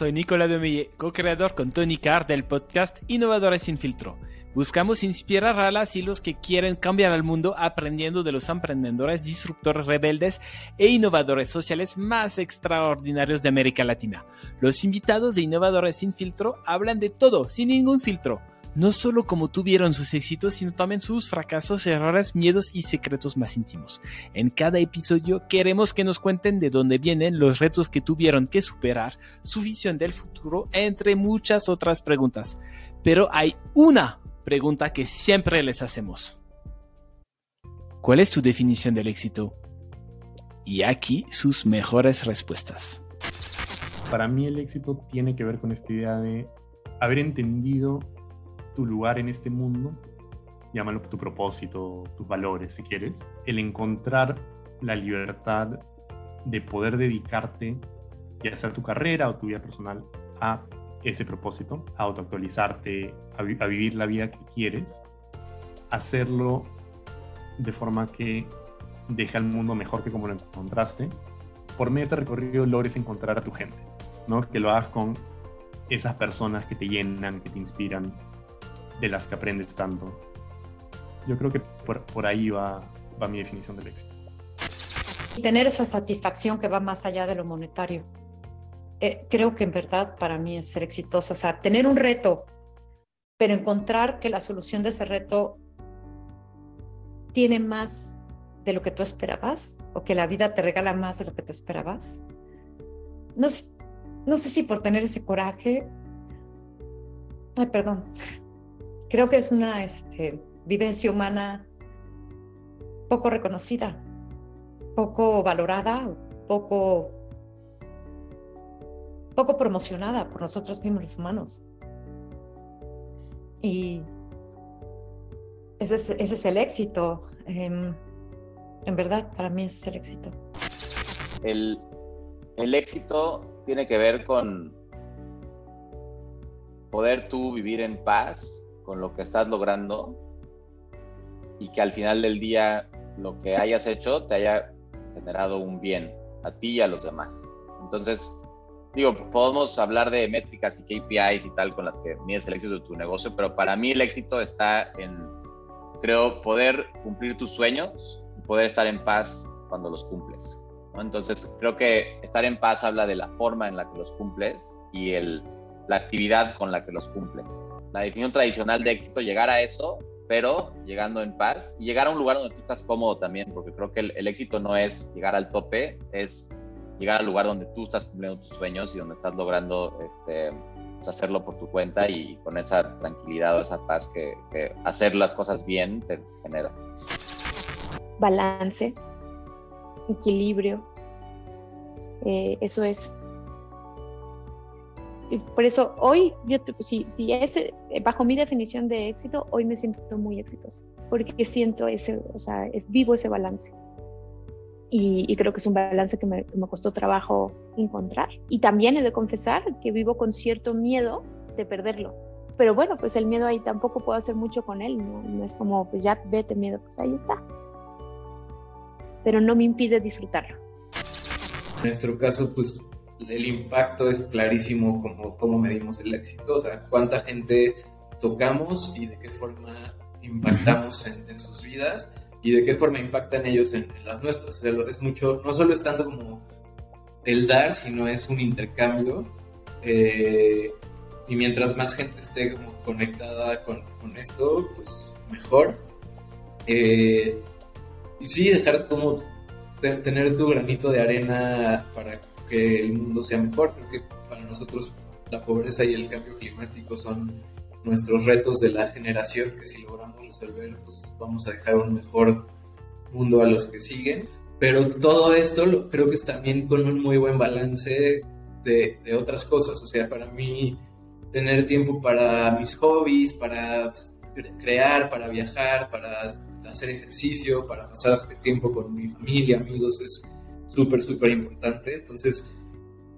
Soy Nicolas Demille, co-creador con Tony Carr del podcast Innovadores sin filtro. Buscamos inspirar a las y los que quieren cambiar el mundo aprendiendo de los emprendedores, disruptores rebeldes e innovadores sociales más extraordinarios de América Latina. Los invitados de Innovadores sin filtro hablan de todo, sin ningún filtro no solo como tuvieron sus éxitos, sino también sus fracasos, errores, miedos y secretos más íntimos. En cada episodio queremos que nos cuenten de dónde vienen los retos que tuvieron que superar, su visión del futuro, entre muchas otras preguntas. Pero hay una pregunta que siempre les hacemos. ¿Cuál es tu definición del éxito? Y aquí sus mejores respuestas. Para mí el éxito tiene que ver con esta idea de haber entendido tu lugar en este mundo, llámalo tu propósito, tus valores si quieres, el encontrar la libertad de poder dedicarte, ya sea tu carrera o tu vida personal, a ese propósito, a autoactualizarte, a, vivir la vida que quieres, hacerlo de forma que deje al mundo mejor que como lo encontraste. Por medio de este recorrido logres encontrar a tu gente, ¿no? Que lo hagas con esas personas que te llenan, que te inspiran, de las que aprendes tanto. Yo creo que por, ahí va, va mi definición del éxito. Tener esa satisfacción que va más allá de lo monetario. Eh, creo que en verdad para mí es ser exitoso. O sea, tener un reto, pero encontrar que la solución de ese reto tiene más de lo que tú esperabas o que la vida te regala más de lo que tú esperabas. No, no sé si por tener ese coraje. Ay, perdón creo que es una este, vivencia humana poco reconocida, poco valorada, poco, poco promocionada por nosotros mismos los humanos. Y ese es, el éxito. Em, en verdad, para mí es el éxito. El éxito tiene que ver con poder tú vivir en paz con lo que estás logrando y que al final del día lo que hayas hecho te haya generado un bien a ti y a los demás. Entonces, digo, podemos hablar de métricas y KPIs y tal con las que mides el éxito de tu negocio, pero para mí el éxito está en, creo, poder cumplir tus sueños y poder estar en paz cuando los cumples. Entonces, creo que estar en paz habla de la forma en la que los cumples y el, la actividad con la que los cumples la definición tradicional de éxito, llegar a eso, pero llegando en paz y llegar a un lugar donde tú estás cómodo también, porque creo que el, éxito no es llegar al tope, es llegar al lugar donde tú estás cumpliendo tus sueños y donde estás logrando este, pues, hacerlo por tu cuenta y con esa tranquilidad o esa paz que, hacer las cosas bien te genera. Balance, equilibrio, eh, eso es por eso hoy, yo, si, si es bajo mi definición de éxito, hoy me siento muy exitoso, porque siento ese, o sea, es vivo ese balance. Y, creo que es un balance que me, me, costó trabajo encontrar. Y también he de confesar que vivo con cierto miedo de perderlo. Pero bueno, pues el miedo ahí tampoco puedo hacer mucho con él, no, no es como, pues ya vete miedo, pues ahí está. Pero no me impide disfrutarlo. En nuestro caso, pues el impacto es clarísimo como cómo medimos el éxito, o sea, cuánta gente tocamos y de qué forma impactamos en, sus vidas y de qué forma impactan ellos en, las nuestras. es mucho, no solo es tanto como el dar, sino es un intercambio. Eh, y mientras más gente esté como conectada con, esto, pues mejor. Eh, y sí, dejar como tener tu granito de arena para que el mundo sea mejor. Creo que para nosotros la pobreza y el cambio climático son nuestros retos de la generación que si logramos resolver, pues vamos a dejar un mejor mundo a los que siguen. Pero todo esto creo que es también con un muy buen balance de, de otras cosas. O sea, para mí tener tiempo para mis hobbies, para crear, para viajar, para hacer ejercicio, para pasar tiempo con mi familia, amigos, es súper, súper importante. Entonces,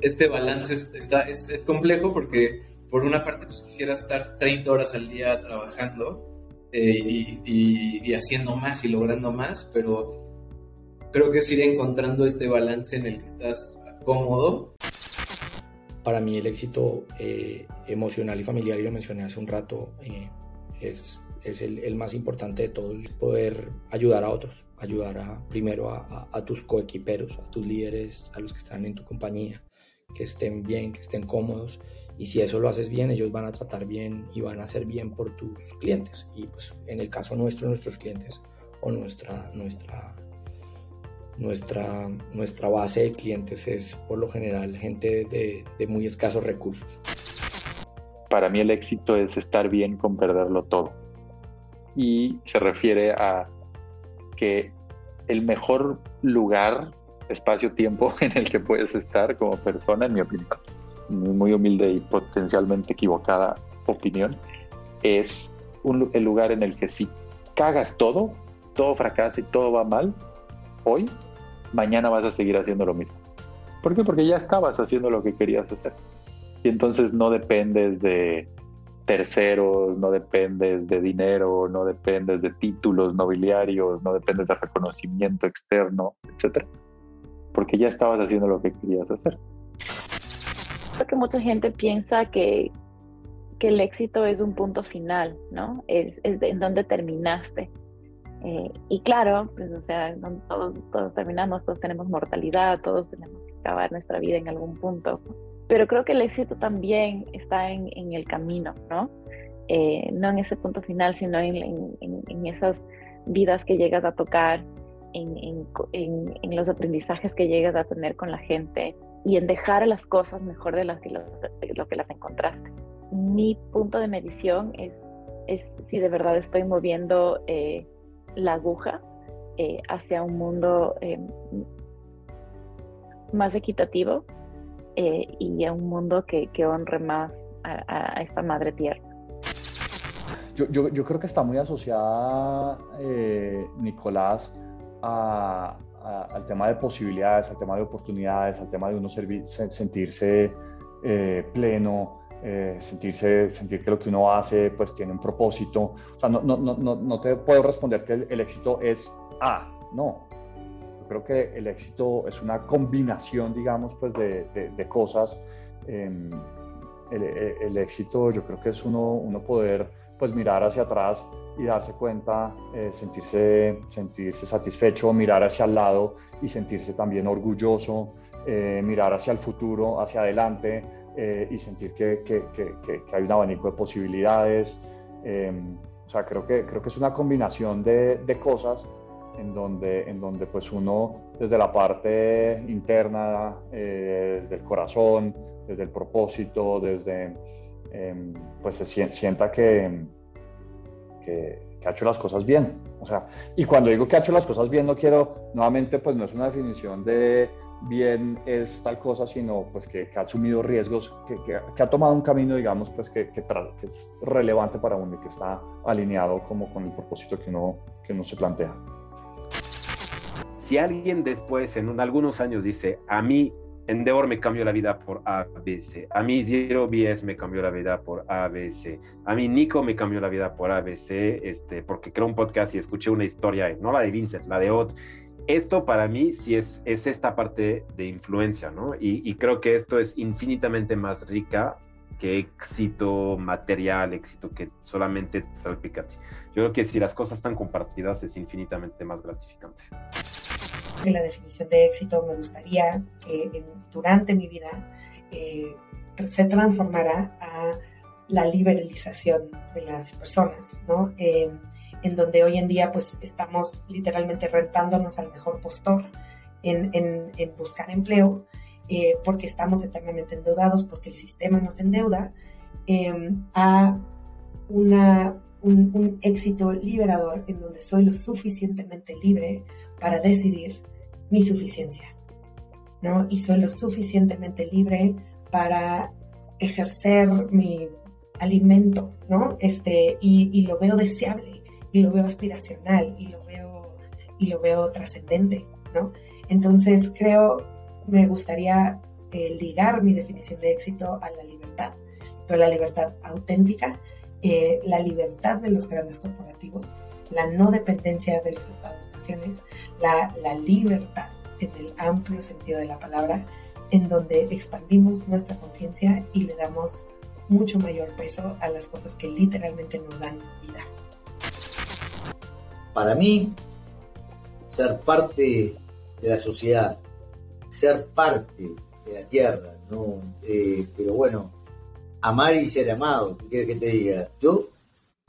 este balance está, es, es, complejo porque por una parte pues quisiera estar 30 horas al día trabajando eh, y, y, haciendo más y logrando más, pero creo que es ir encontrando este balance en el que estás cómodo. para mí el éxito eh, emocional y familiar, y lo mencioné hace un rato, eh, es, es el, el, más importante de todos, poder ayudar a otros, ayudar a, primero a, a, tus coequiperos, a tus líderes, a los que están en tu compañía, que estén bien, que estén cómodos. Y si eso lo haces bien, ellos van a tratar bien y van a hacer bien por tus clientes. Y pues en el caso nuestro, nuestros clientes o nuestra, nuestra nuestra, nuestra base de clientes es por lo general gente de, de muy escasos recursos. Para mí el éxito es estar bien con perderlo todo. Y se refiere a que el mejor lugar, espacio-tiempo en el que puedes estar como persona, en mi opinión, muy humilde y potencialmente equivocada opinión, es un, el lugar en el que si cagas todo, todo fracasa y todo va mal, hoy mañana vas a seguir haciendo lo mismo. ¿Por qué? Porque ya estabas haciendo lo que querías hacer. Y entonces no dependes de terceros, no dependes de dinero, no dependes de títulos nobiliarios, no dependes de reconocimiento externo, etcétera. Porque ya estabas haciendo lo que querías hacer. Creo que mucha gente piensa que, que el éxito es un punto final, ¿no? Es, es en donde terminaste. Eh, y claro, pues, o sea, todos, todos terminamos, todos tenemos mortalidad, todos tenemos que acabar nuestra vida en algún punto. Pero creo que el éxito también está en, en el camino, ¿no? Eh, no en ese punto final, sino en, en, en, esas vidas que llegas a tocar, en, los aprendizajes que llegas a tener con la gente y en dejar las cosas mejor de, las de lo que las encontraste. Mi punto de medición es, es si de verdad estoy moviendo eh, la aguja eh, hacia un mundo eh, más equitativo eh, y a un mundo que, que honre más a, esta madre tierra. Yo, yo, yo creo que está muy asociada, Nicolás, a, al tema de posibilidades, al tema de oportunidades, al tema de uno sentirse pleno, eh, sentirse, sentir que lo que uno hace pues tiene un propósito. O sea, no, no, no, no te puedo responder que el, éxito es A, no. Creo que el éxito es una combinación, digamos, pues de, de, cosas. Em, el, el, éxito yo creo que es uno, uno poder pues mirar hacia atrás y darse cuenta, eh, sentirse, sentirse satisfecho, mirar hacia el lado y sentirse también orgulloso, eh, mirar hacia el futuro, hacia adelante, eh, y sentir que, que, que, hay un abanico de posibilidades. Em, o sea, creo que, creo que es una combinación de, de, cosas en donde, en donde pues uno desde la parte interna, eh, desde el corazón, desde el propósito, desde, em, pues se sienta que, que, ha hecho las cosas bien. O sea, y cuando digo que ha hecho las cosas bien, no quiero, nuevamente, pues no es una definición de bien es tal cosa, sino pues que, ha asumido riesgos, que, que, ha tomado un camino, digamos, pues que, que, es relevante para uno y que está alineado como con el propósito que uno, que uno se plantea. Si alguien después, en algunos años, dice, a mí Endeavor me cambió la vida por ABC, a mí Zero BS me cambió la vida por ABC, a mí Nico me cambió la vida por ABC, este, porque creo un podcast y escuché una historia, no la de Vincent, la de Odd, esto para mí sí es, es esta parte de influencia, ¿no? Y, creo que esto es infinitamente más rica que éxito material, éxito que solamente salpicati. Yo creo que si las cosas están compartidas es infinitamente más gratificante. En la definición de éxito me gustaría que durante mi vida eh, se transformara a la liberalización de las personas, ¿no? Eh, en donde hoy en día pues estamos literalmente rentándonos al mejor postor en, en, buscar empleo, eh, porque estamos eternamente endeudados, porque el sistema nos endeuda, em, a una, un, un, éxito liberador en donde soy lo suficientemente libre para decidir mi suficiencia, ¿no? Y soy lo suficientemente libre para ejercer mi alimento, ¿no? Este, y, y lo veo deseable y lo veo aspiracional y lo veo, y lo veo trascendente, ¿no? Entonces creo, me gustaría eh, ligar mi definición de éxito a la libertad, pero la libertad auténtica, eh, la libertad de los grandes corporativos, la no dependencia de los estados-naciones, la, la libertad en el amplio sentido de la palabra en donde expandimos nuestra conciencia y le damos mucho mayor peso a las cosas que literalmente nos dan vida. Para mí, ser parte de la sociedad, ser parte de la tierra, ¿no? Eh, pero bueno, amar y ser amado, ¿qué quieres que te diga? Yo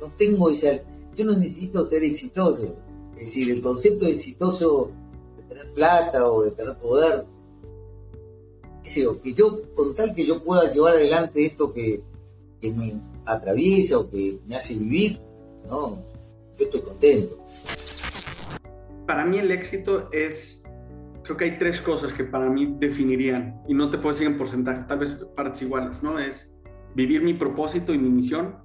no tengo esa, yo no necesito ser exitoso, es decir, el concepto exitoso de tener plata o de tener poder, que yo, con tal que yo pueda llevar adelante esto que, que me atraviesa o que me hace vivir, no, yo estoy contento. Para mí el éxito es, creo que hay tres cosas que para mí definirían, y no te puedo decir en porcentaje, tal vez partes iguales, ¿no? Es vivir mi propósito y mi misión.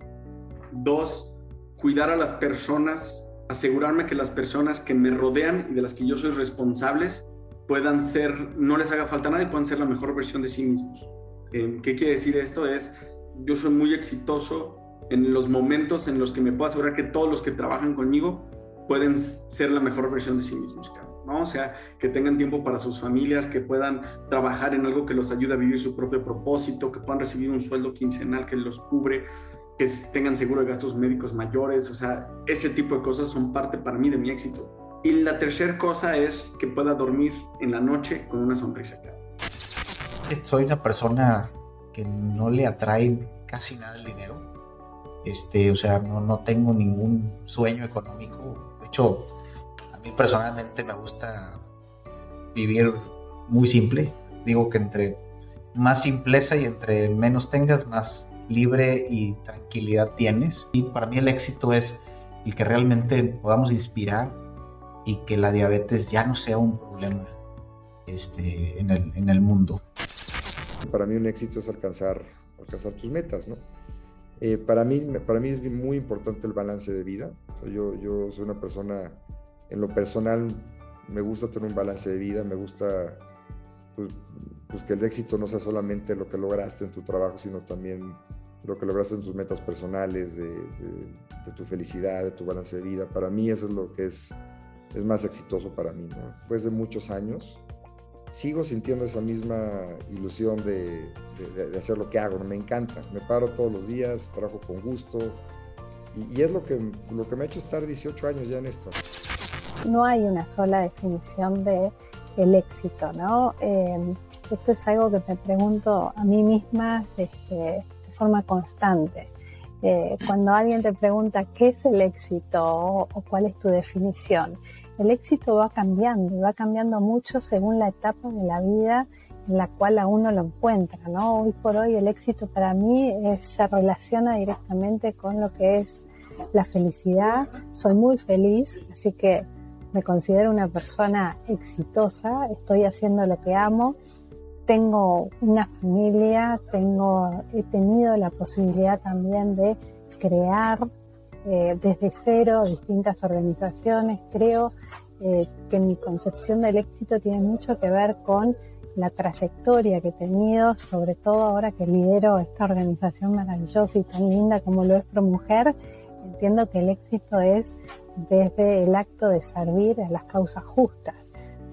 Dos, cuidar a las personas, asegurarme que las personas que me rodean y de las que yo soy responsables puedan ser, no les haga falta nada y puedan ser la mejor versión de sí mismos. Eh, ¿Qué quiere decir esto? Es, yo soy muy exitoso en los momentos en los que me puedo asegurar que todos los que trabajan conmigo pueden ser la mejor versión de sí mismos, ¿no? O sea, que tengan tiempo para sus familias, que puedan trabajar en algo que los ayude a vivir su propio propósito, que puedan recibir un sueldo quincenal que los cubre, que tengan seguro de gastos médicos mayores, o sea, ese tipo de cosas son parte para mí de mi éxito. Y la tercera cosa es que pueda dormir en la noche con una sonrisa Soy una persona que no le atrae casi nada el dinero. Este, o sea, no, no tengo ningún sueño económico. De hecho, a mí personalmente me gusta vivir muy simple. Digo que entre más simpleza y entre menos tengas, más libre y tranquilidad tienes. Y para mí el éxito es el que realmente podamos inspirar y que la diabetes ya no sea un problema este, en, el, en el mundo. Para mí un éxito es alcanzar, alcanzar tus metas, ¿no? Eh, para, mí, para mí es muy importante el balance de vida. yo, yo soy una persona, en lo personal, me gusta tener un balance de vida, me gusta pues, pues, que el éxito no sea solamente lo que lograste en tu trabajo, sino también lo que lograste en tus metas personales, de, de, de tu felicidad, de tu balance de vida. Para mí eso es lo que es es más exitoso para mí. Después de muchos años, sigo sintiendo esa misma ilusión de, hacer lo que hago, me encanta, me paro todos los días, trabajo con gusto y, es lo que, lo que me ha hecho estar 18 años ya en esto. No hay una sola definición de el éxito, ¿no? Em, esto es algo que me pregunto a mí misma este, de forma constante. Eh, cuando alguien te pregunta qué es el éxito o, cuál es tu definición, el éxito va cambiando va cambiando mucho según la etapa de la vida en la cual a uno lo encuentra, ¿no? Hoy por hoy el éxito para mí se relaciona directamente con lo que es la felicidad. Soy muy feliz, así que me considero una persona exitosa, estoy haciendo lo que amo tengo una familia, tengo, he tenido la posibilidad también de crear eh, desde cero distintas organizaciones. Creo eh, que mi concepción del éxito tiene mucho que ver con la trayectoria que he tenido, sobre todo ahora que lidero esta organización maravillosa y tan linda como lo es ProMujer. Entiendo que el éxito es desde el acto de servir a las causas justas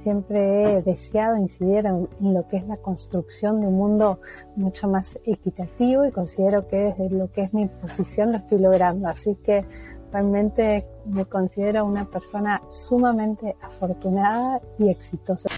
siempre he deseado incidir en, lo que es la construcción de un mundo mucho más equitativo y considero que desde lo que es mi posición lo estoy logrando. Así que realmente me considero una persona sumamente afortunada y exitosa.